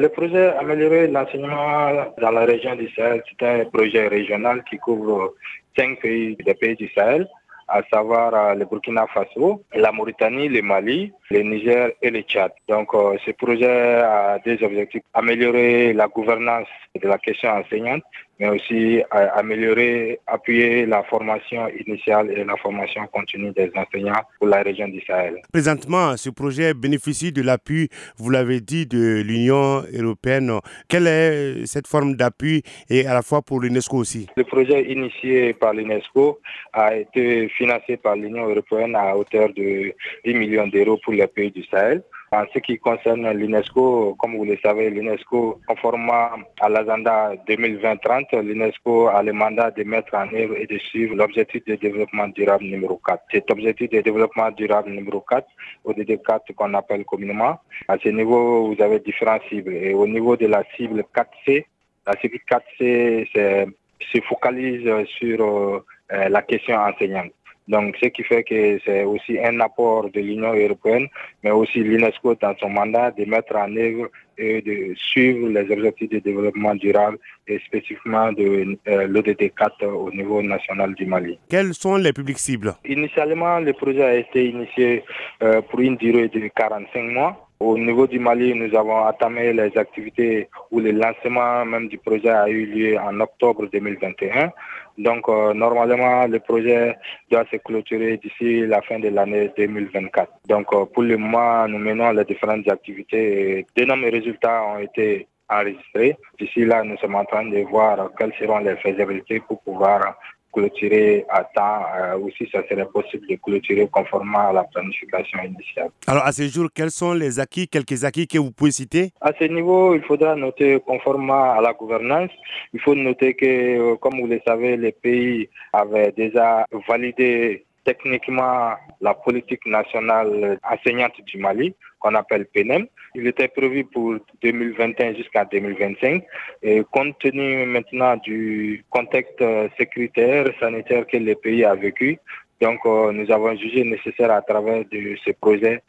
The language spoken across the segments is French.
Le projet Améliorer l'enseignement dans la région du Sahel, c'est un projet régional qui couvre cinq pays des pays du Sahel à savoir euh, le Burkina Faso, la Mauritanie, le Mali, le Niger et le Tchad. Donc euh, ce projet a des objectifs améliorer la gouvernance de la question enseignante, mais aussi améliorer, appuyer la formation initiale et la formation continue des enseignants pour la région du Sahel. Présentement, ce projet bénéficie de l'appui, vous l'avez dit, de l'Union européenne. Quelle est cette forme d'appui et à la fois pour l'UNESCO aussi? Le projet initié par l'UNESCO a été financé par l'Union européenne à hauteur de 10 millions d'euros pour les pays du Sahel. En ce qui concerne l'UNESCO, comme vous le savez, l'UNESCO, conformément à l'agenda 2020-30, l'UNESCO a le mandat de mettre en œuvre et de suivre l'objectif de développement durable numéro 4. Cet objectif de développement durable numéro 4, ODD 4 qu'on appelle communément, à ce niveau, vous avez différentes cibles. Et au niveau de la cible 4C, la cible 4C se focalise sur euh, la question enseignante. Donc, ce qui fait que c'est aussi un apport de l'Union européenne, mais aussi l'UNESCO dans son mandat de mettre en œuvre et de suivre les objectifs de développement durable et spécifiquement de euh, l'ODD 4 au niveau national du Mali. Quels sont les publics cibles? Initialement, le projet a été initié euh, pour une durée de 45 mois. Au niveau du Mali, nous avons entamé les activités où le lancement même du projet a eu lieu en octobre 2021. Donc, euh, normalement, le projet doit se clôturer d'ici la fin de l'année 2024. Donc, euh, pour le moment, nous menons les différentes activités et d'énormes résultats ont été enregistrés. D'ici là, nous sommes en train de voir quelles seront les faisabilités pour pouvoir clôturer à temps, euh, aussi ça serait possible de clôturer conformément à la planification initiale. Alors à ce jour, quels sont les acquis, quelques acquis que vous pouvez citer? À ce niveau, il faudra noter conformément à la gouvernance, il faut noter que, euh, comme vous le savez, les pays avaient déjà validé techniquement la politique nationale enseignante du Mali, qu'on appelle PNM. Il était prévu pour 2021 jusqu'à 2025. Et compte tenu maintenant du contexte sécuritaire, sanitaire que le pays a vécu, donc euh, nous avons jugé nécessaire à travers de ce projet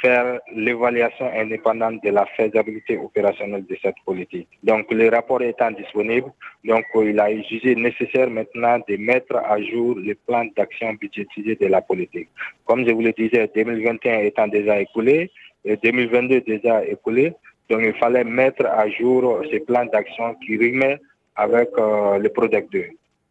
faire l'évaluation indépendante de la faisabilité opérationnelle de cette politique. Donc le rapport étant disponible, donc il a jugé nécessaire maintenant de mettre à jour le plan d'action budgétisé de la politique. Comme je vous le disais, 2021 étant déjà écoulé et 2022 déjà écoulé, donc il fallait mettre à jour ce plan d'action qui remet avec euh, le Project 2.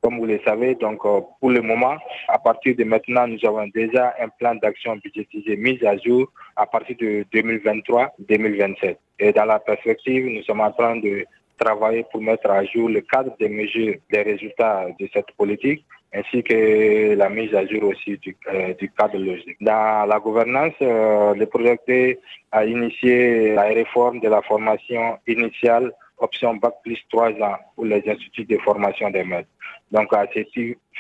Comme vous le savez, donc euh, pour le moment, à partir de maintenant, nous avons déjà un plan d'action budgétisé mis à jour à partir de 2023-2027. Et dans la perspective, nous sommes en train de travailler pour mettre à jour le cadre des mesures, des résultats de cette politique ainsi que la mise à jour aussi du, euh, cadre logique. Dans la gouvernance, euh, le projet a initié la réforme de la formation initiale option Bac plus 3 ans pour les instituts de formation des maîtres. Donc, à ce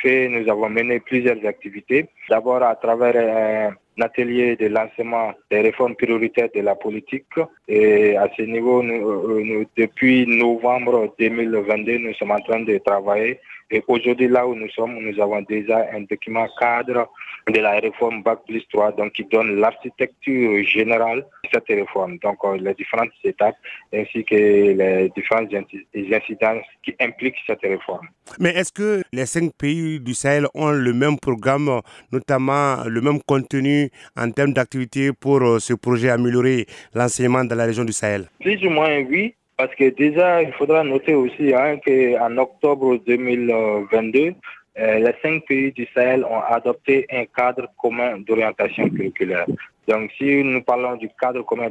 fait, nous avons mené plusieurs activités. D'abord, à travers un atelier de lancement des réformes prioritaires de la politique. Et à ce niveau, nous, depuis novembre 2022, nous sommes en train de travailler. Et aujourd'hui, là où nous sommes, nous avons déjà un document cadre de la réforme Bac plus 3, donc qui donne l'architecture générale de cette réforme. Donc, euh, les différentes étapes ainsi que les différentes incidences qui impliquent cette réforme. Mais est-ce que les cinq pays du Sahel ont le même programme, notamment le même contenu en termes d'activité pour euh, ce projet améliorer l'enseignement dans la région du Sahel? Plus ou moins oui, parce que déjà, il faudra noter aussi hein, qu'en octobre 2022, euh, les cinq pays du Sahel ont adopté un cadre commun d'orientation curriculaire. Donc, si nous parlons du cadre commun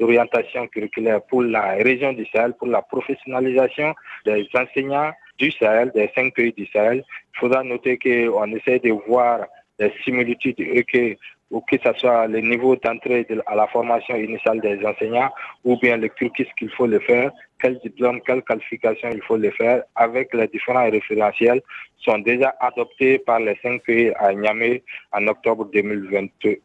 d'orientation curriculaire pour la région du Sahel, pour la professionnalisation des enseignants du Sahel, des cinq pays du Sahel, il faudra noter qu'on essaie de voir les similitudes et que ou que ce soit le niveau d'entrée à la formation initiale des enseignants, ou bien le cursus qu'il faut le faire, quel diplôme, quelle qualification il faut le faire, avec les différents référentiels, sont déjà adoptés par les cinq pays à Niamey en octobre 2022.